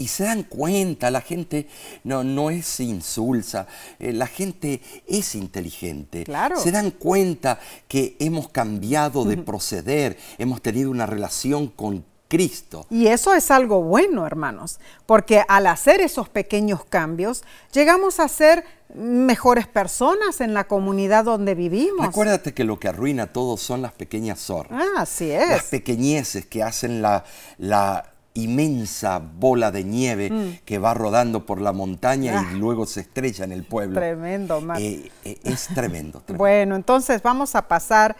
Speaker 2: y se dan cuenta, la gente no, no es insulsa, eh, la gente es inteligente.
Speaker 1: Claro.
Speaker 2: Se dan cuenta que hemos cambiado de proceder, hemos tenido una relación con Cristo.
Speaker 1: Y eso es algo bueno, hermanos, porque al hacer esos pequeños cambios, llegamos a ser mejores personas en la comunidad donde vivimos.
Speaker 2: Acuérdate que lo que arruina todo son las pequeñas zorras.
Speaker 1: Ah, así es.
Speaker 2: Las pequeñeces que hacen la, la inmensa bola de nieve mm. que va rodando por la montaña y ah. luego se estrella en el pueblo.
Speaker 1: Tremendo, Mar. Eh,
Speaker 2: eh, es tremendo, tremendo.
Speaker 1: Bueno, entonces vamos a pasar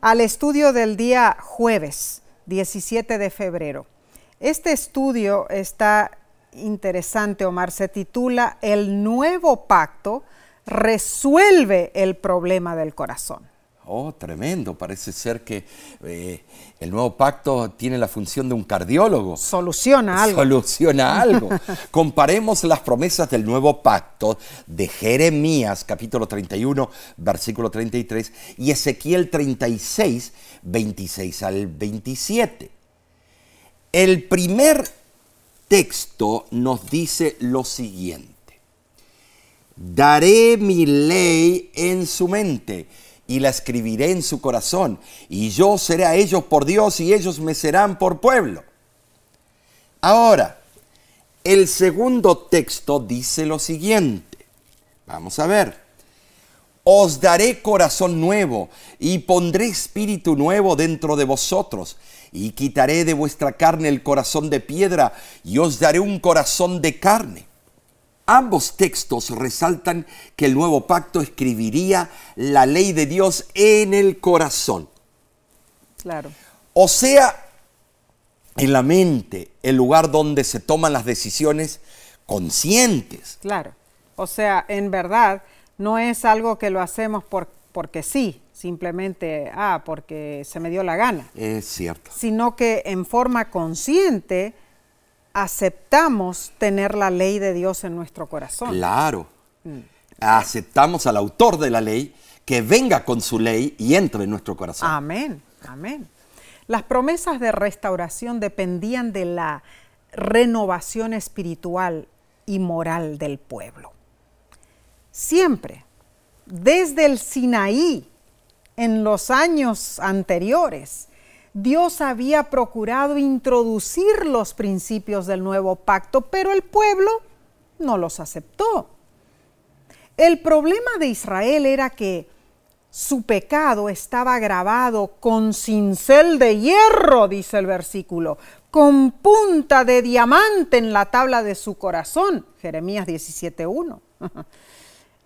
Speaker 1: al estudio del día jueves, 17 de febrero. Este estudio está interesante, Omar. Se titula El nuevo pacto resuelve el problema del corazón.
Speaker 2: Oh, tremendo. Parece ser que eh, el nuevo pacto tiene la función de un cardiólogo.
Speaker 1: Soluciona algo.
Speaker 2: Soluciona [laughs] algo. Comparemos las promesas del nuevo pacto de Jeremías, capítulo 31, versículo 33, y Ezequiel 36, 26 al 27. El primer texto nos dice lo siguiente. Daré mi ley en su mente y la escribiré en su corazón, y yo seré a ellos por Dios y ellos me serán por pueblo. Ahora, el segundo texto dice lo siguiente. Vamos a ver. Os daré corazón nuevo y pondré espíritu nuevo dentro de vosotros y quitaré de vuestra carne el corazón de piedra y os daré un corazón de carne Ambos textos resaltan que el nuevo pacto escribiría la ley de Dios en el corazón.
Speaker 1: Claro.
Speaker 2: O sea, en la mente, el lugar donde se toman las decisiones conscientes.
Speaker 1: Claro. O sea, en verdad, no es algo que lo hacemos por, porque sí, simplemente, ah, porque se me dio la gana.
Speaker 2: Es cierto.
Speaker 1: Sino que en forma consciente aceptamos tener la ley de Dios en nuestro corazón.
Speaker 2: Claro. Mm. Aceptamos al autor de la ley que venga con su ley y entre en nuestro corazón.
Speaker 1: Amén, amén. Las promesas de restauración dependían de la renovación espiritual y moral del pueblo. Siempre, desde el Sinaí, en los años anteriores, Dios había procurado introducir los principios del nuevo pacto, pero el pueblo no los aceptó. El problema de Israel era que su pecado estaba grabado con cincel de hierro, dice el versículo, con punta de diamante en la tabla de su corazón, Jeremías 17.1. [laughs]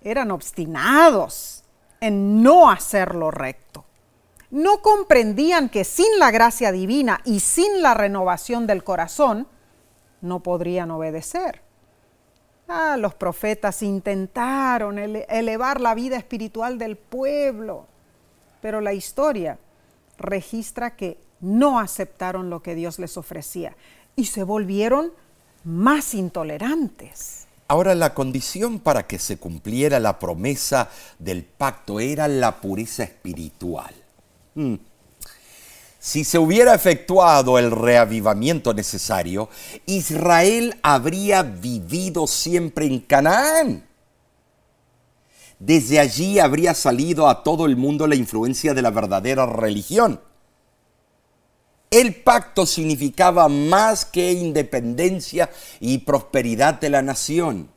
Speaker 1: Eran obstinados en no hacer lo recto no comprendían que sin la gracia divina y sin la renovación del corazón, no podrían obedecer. Ah, los profetas intentaron elevar la vida espiritual del pueblo, pero la historia registra que no aceptaron lo que Dios les ofrecía y se volvieron más intolerantes.
Speaker 2: Ahora la condición para que se cumpliera la promesa del pacto era la pureza espiritual. Hmm. Si se hubiera efectuado el reavivamiento necesario, Israel habría vivido siempre en Canaán. Desde allí habría salido a todo el mundo la influencia de la verdadera religión. El pacto significaba más que independencia y prosperidad de la nación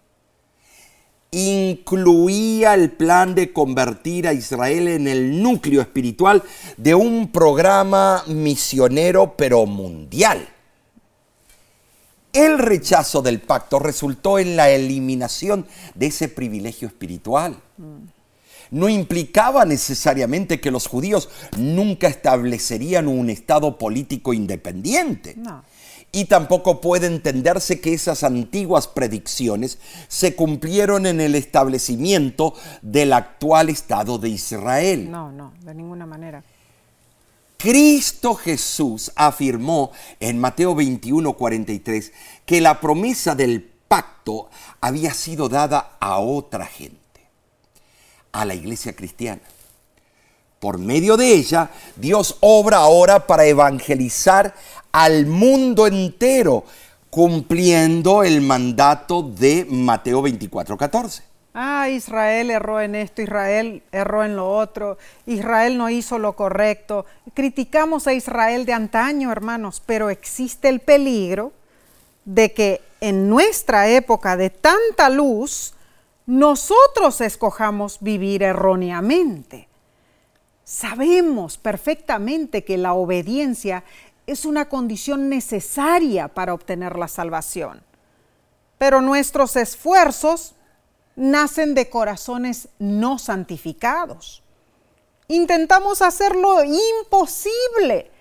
Speaker 2: incluía el plan de convertir a Israel en el núcleo espiritual de un programa misionero pero mundial. El rechazo del pacto resultó en la eliminación de ese privilegio espiritual. No implicaba necesariamente que los judíos nunca establecerían un Estado político independiente. No y tampoco puede entenderse que esas antiguas predicciones se cumplieron en el establecimiento del actual Estado de Israel.
Speaker 1: No, no, de ninguna manera.
Speaker 2: Cristo Jesús afirmó en Mateo 21, 43 que la promesa del pacto había sido dada a otra gente, a la iglesia cristiana. Por medio de ella, Dios obra ahora para evangelizar al mundo entero, cumpliendo el mandato de Mateo 24, 14.
Speaker 1: Ah, Israel erró en esto, Israel erró en lo otro, Israel no hizo lo correcto. Criticamos a Israel de antaño, hermanos, pero existe el peligro de que en nuestra época de tanta luz, nosotros escojamos vivir erróneamente. Sabemos perfectamente que la obediencia es una condición necesaria para obtener la salvación. Pero nuestros esfuerzos nacen de corazones no santificados. Intentamos hacer lo imposible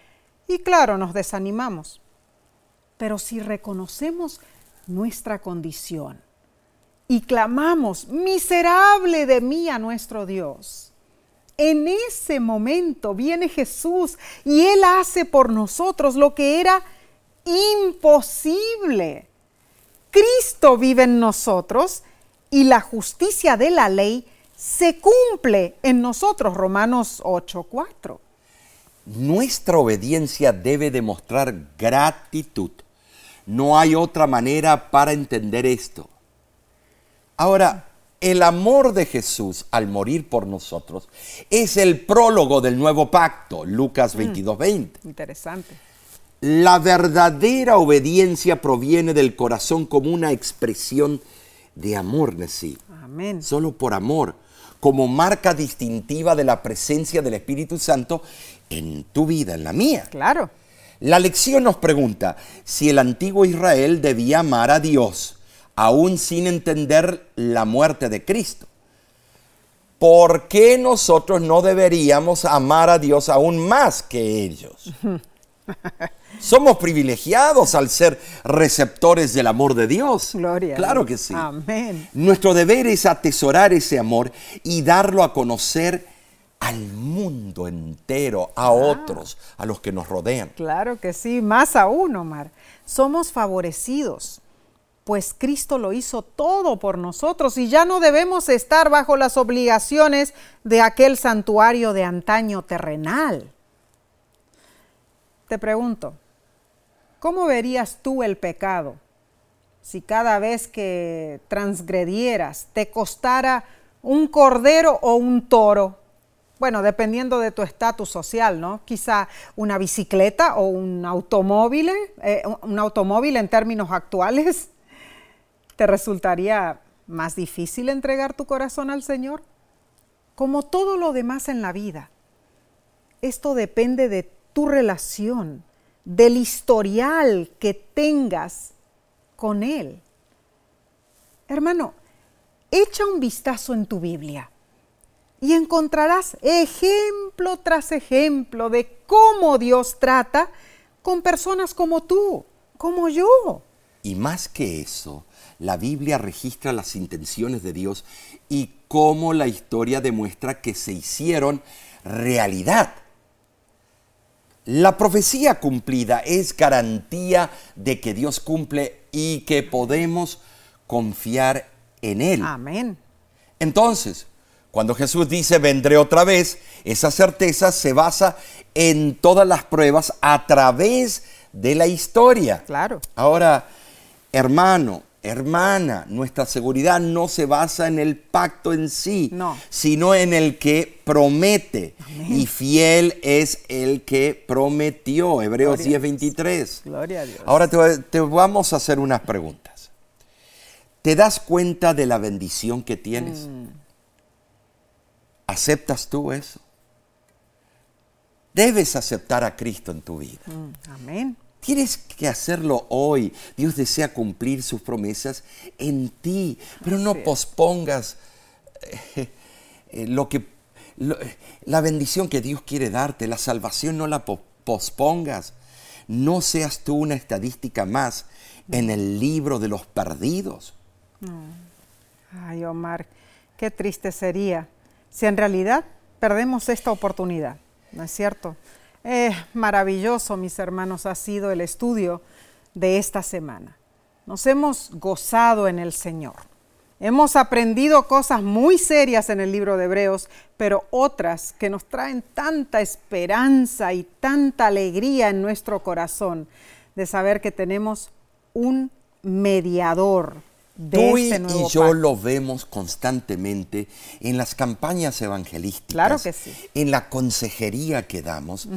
Speaker 1: y claro, nos desanimamos. Pero si reconocemos nuestra condición y clamamos, miserable de mí a nuestro Dios, en ese momento viene Jesús y Él hace por nosotros lo que era imposible. Cristo vive en nosotros y la justicia de la ley se cumple en nosotros. Romanos 8:4.
Speaker 2: Nuestra obediencia debe demostrar gratitud. No hay otra manera para entender esto. Ahora, el amor de Jesús al morir por nosotros es el prólogo del nuevo pacto, Lucas 22, mm, 20.
Speaker 1: Interesante.
Speaker 2: La verdadera obediencia proviene del corazón como una expresión de amor, Nesí.
Speaker 1: Amén.
Speaker 2: Solo por amor, como marca distintiva de la presencia del Espíritu Santo en tu vida, en la mía.
Speaker 1: Claro.
Speaker 2: La lección nos pregunta si el antiguo Israel debía amar a Dios aún sin entender la muerte de Cristo. ¿Por qué nosotros no deberíamos amar a Dios aún más que ellos? [laughs] Somos privilegiados al ser receptores del amor de Dios.
Speaker 1: Gloria.
Speaker 2: Claro que sí.
Speaker 1: Amén.
Speaker 2: Nuestro deber es atesorar ese amor y darlo a conocer al mundo entero, a ah. otros, a los que nos rodean.
Speaker 1: Claro que sí, más aún, Omar. Somos favorecidos pues Cristo lo hizo todo por nosotros y ya no debemos estar bajo las obligaciones de aquel santuario de antaño terrenal. Te pregunto, ¿cómo verías tú el pecado si cada vez que transgredieras te costara un cordero o un toro? Bueno, dependiendo de tu estatus social, ¿no? Quizá una bicicleta o un automóvil, eh, un automóvil en términos actuales ¿Te resultaría más difícil entregar tu corazón al Señor? Como todo lo demás en la vida, esto depende de tu relación, del historial que tengas con Él. Hermano, echa un vistazo en tu Biblia y encontrarás ejemplo tras ejemplo de cómo Dios trata con personas como tú, como yo.
Speaker 2: Y más que eso, la Biblia registra las intenciones de Dios y cómo la historia demuestra que se hicieron realidad. La profecía cumplida es garantía de que Dios cumple y que podemos confiar en Él.
Speaker 1: Amén.
Speaker 2: Entonces, cuando Jesús dice vendré otra vez, esa certeza se basa en todas las pruebas a través de la historia.
Speaker 1: Claro.
Speaker 2: Ahora, hermano, hermana, nuestra seguridad no se basa en el pacto en sí,
Speaker 1: No.
Speaker 2: sino en el que promete. Y fiel es el que prometió. Hebreos
Speaker 1: Gloria a
Speaker 2: 10:23.
Speaker 1: Gloria a Dios.
Speaker 2: Ahora te, te vamos a hacer unas preguntas. ¿Te das cuenta de la bendición que tienes?
Speaker 1: Mm.
Speaker 2: ¿Aceptas tú eso? Debes aceptar a Cristo en tu vida.
Speaker 1: Mm, Amén.
Speaker 2: Tienes que hacerlo hoy. Dios desea cumplir sus promesas en ti, pero no
Speaker 1: es.
Speaker 2: pospongas eh, eh, lo que lo- la bendición que Dios quiere darte, la salvación no la po- pospongas. No seas tú una estadística más en el libro de los perdidos.
Speaker 1: Ay, Omar, qué triste sería si en realidad perdemos esta oportunidad, ¿no es cierto? Eh, maravilloso, mis hermanos, ha sido el estudio de esta semana. Nos hemos gozado en el Señor. Hemos aprendido cosas muy serias en el libro de Hebreos, pero otras que nos traen tanta esperanza y tanta alegría en nuestro corazón de saber que tenemos un mediador de
Speaker 2: Tú y,
Speaker 1: este
Speaker 2: y yo
Speaker 1: pacto.
Speaker 2: lo vemos constantemente en las campañas evangelísticas,
Speaker 1: Claro que sí.
Speaker 2: en la consejería que damos.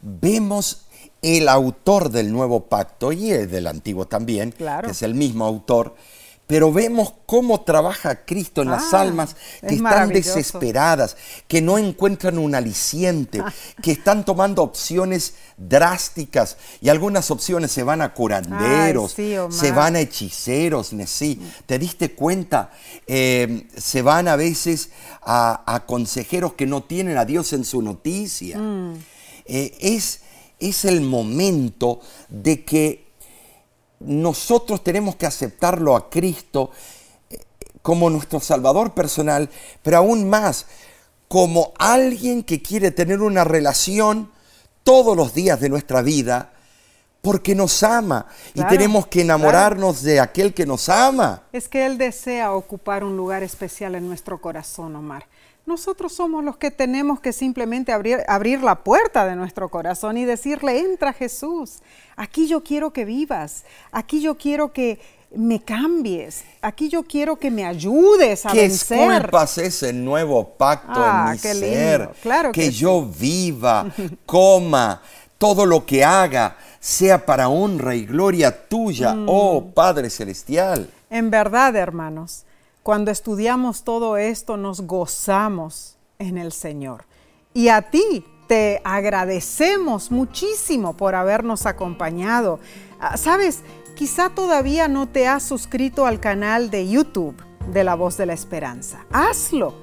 Speaker 2: Vemos el autor del nuevo pacto y el del antiguo también,
Speaker 1: Claro.
Speaker 2: que es el mismo autor. Pero vemos cómo trabaja Cristo en las
Speaker 1: Ah,
Speaker 2: almas que
Speaker 1: es
Speaker 2: están desesperadas, que no encuentran un aliciente, que están tomando opciones drásticas y algunas opciones se van a curanderos,
Speaker 1: Ay, sí, Omar.
Speaker 2: se van a hechiceros, Nesí. ¿Te diste cuenta? Eh, se van a veces a, a consejeros que no tienen a Dios en su noticia. Eh, es, es el momento de que nosotros tenemos que aceptarlo a Cristo eh, como nuestro Salvador personal, pero aún más como alguien que quiere tener una relación todos los días de nuestra vida porque nos ama
Speaker 1: Claro,
Speaker 2: y tenemos que enamorarnos de aquel que nos ama.
Speaker 1: Es que Él desea ocupar un lugar especial en nuestro corazón, Omar. Nosotros somos los que tenemos que simplemente abrir, abrir la puerta de nuestro corazón y decirle, entra Jesús, aquí yo quiero que vivas, aquí yo quiero que me cambies, aquí yo quiero que me ayudes a
Speaker 2: que
Speaker 1: vencer.
Speaker 2: esculpas ese nuevo pacto
Speaker 1: Ah,
Speaker 2: en mi
Speaker 1: qué lindo.
Speaker 2: ser.
Speaker 1: Claro
Speaker 2: que
Speaker 1: que sí.
Speaker 2: yo viva, [laughs] coma, todo lo que haga sea para honra y gloria tuya,
Speaker 1: Mm.
Speaker 2: oh Padre Celestial.
Speaker 1: En verdad, hermanos, cuando estudiamos todo esto nos gozamos en el Señor. Y a ti te agradecemos muchísimo por habernos acompañado. Ah, Sabes, quizá todavía no te has suscrito al canal de YouTube de La Voz de la Esperanza. Hazlo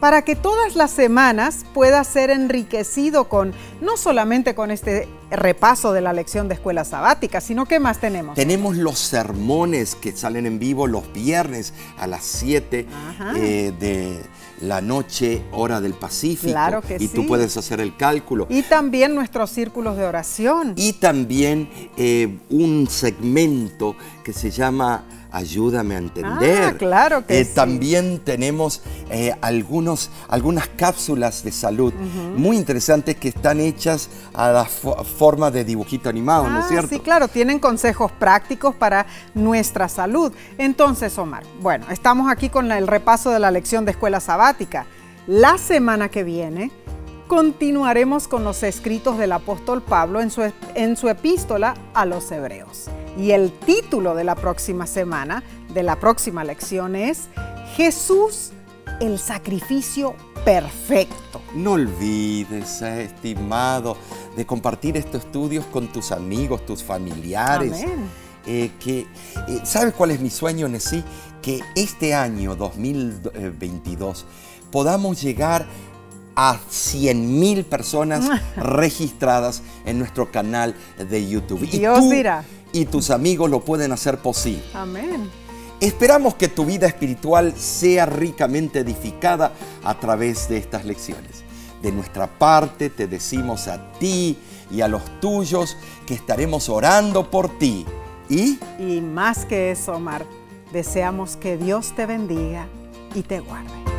Speaker 1: para que todas las semanas puedas ser enriquecido con, no solamente con este repaso de la lección de escuela sabática, sino que más tenemos.
Speaker 2: Tenemos los sermones que salen en vivo los viernes a las 7
Speaker 1: Ajá.
Speaker 2: eh, de la noche, hora del Pacífico.
Speaker 1: Claro que
Speaker 2: y tú puedes hacer el cálculo.
Speaker 1: Y también nuestros círculos de oración.
Speaker 2: Y también eh, un segmento que se llama Ayúdame a entender.
Speaker 1: Ah, claro que
Speaker 2: Eh,
Speaker 1: sí.
Speaker 2: También tenemos eh, algunos, algunas cápsulas de salud muy interesantes que están hechas a la fo- forma de dibujito animado, ¿no es
Speaker 1: Ah,
Speaker 2: cierto?
Speaker 1: Sí, claro, tienen consejos prácticos para nuestra salud. Entonces, Omar, bueno, estamos aquí con el repaso de la lección de escuela sabática. La semana que viene continuaremos con los escritos del apóstol Pablo en su, en su epístola a los hebreos. Y el título de la próxima semana, de la próxima lección es Jesús, el sacrificio perfecto.
Speaker 2: No olvides, eh, estimado, de compartir estos estudios con tus amigos, tus familiares.
Speaker 1: Amén.
Speaker 2: Eh, que, eh, ¿Sabes cuál es mi sueño, Nesí? Que este año 2022 podamos llegar a 100 mil personas [laughs] registradas en nuestro canal de YouTube. Y
Speaker 1: Dios
Speaker 2: tú
Speaker 1: dirá.
Speaker 2: Y tus amigos lo pueden hacer posible.
Speaker 1: Amén.
Speaker 2: Esperamos que tu vida espiritual sea ricamente edificada a través de estas lecciones. De nuestra parte te decimos a ti y a los tuyos que estaremos orando por ti. Y
Speaker 1: Y más que eso, Omar, deseamos que Dios te bendiga y te guarde.